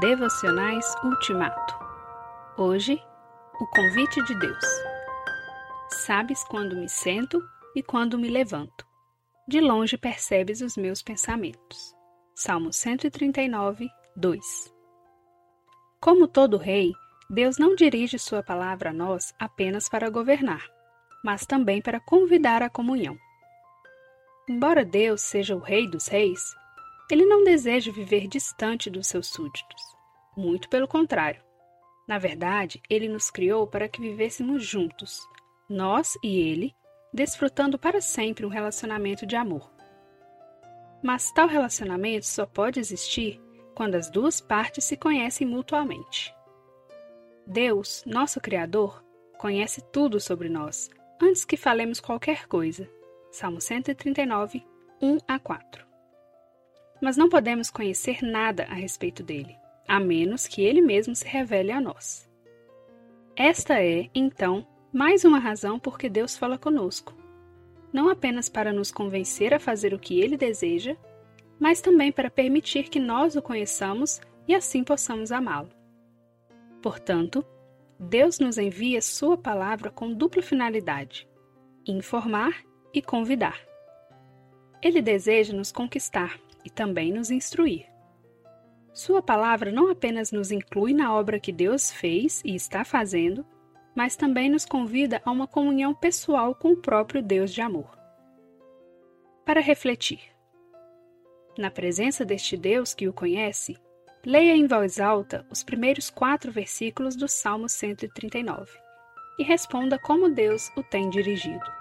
Devocionais Ultimato. Hoje, o convite de Deus. Sabes quando me sento e quando me levanto. De longe percebes os meus pensamentos. Salmo 139, 2. Como todo rei, Deus não dirige sua palavra a nós apenas para governar, mas também para convidar à comunhão. Embora Deus seja o Rei dos Reis, ele não deseja viver distante dos seus súditos. Muito pelo contrário. Na verdade, ele nos criou para que vivêssemos juntos, nós e ele, desfrutando para sempre um relacionamento de amor. Mas tal relacionamento só pode existir quando as duas partes se conhecem mutuamente. Deus, nosso Criador, conhece tudo sobre nós antes que falemos qualquer coisa. Salmo 139, 1 a 4 mas não podemos conhecer nada a respeito dele, a menos que ele mesmo se revele a nós. Esta é, então, mais uma razão por que Deus fala conosco. Não apenas para nos convencer a fazer o que ele deseja, mas também para permitir que nós o conheçamos e assim possamos amá-lo. Portanto, Deus nos envia Sua palavra com dupla finalidade: informar e convidar. Ele deseja nos conquistar e também nos instruir. Sua palavra não apenas nos inclui na obra que Deus fez e está fazendo, mas também nos convida a uma comunhão pessoal com o próprio Deus de amor. Para refletir. Na presença deste Deus que o conhece, leia em voz alta os primeiros quatro versículos do Salmo 139 e responda como Deus o tem dirigido.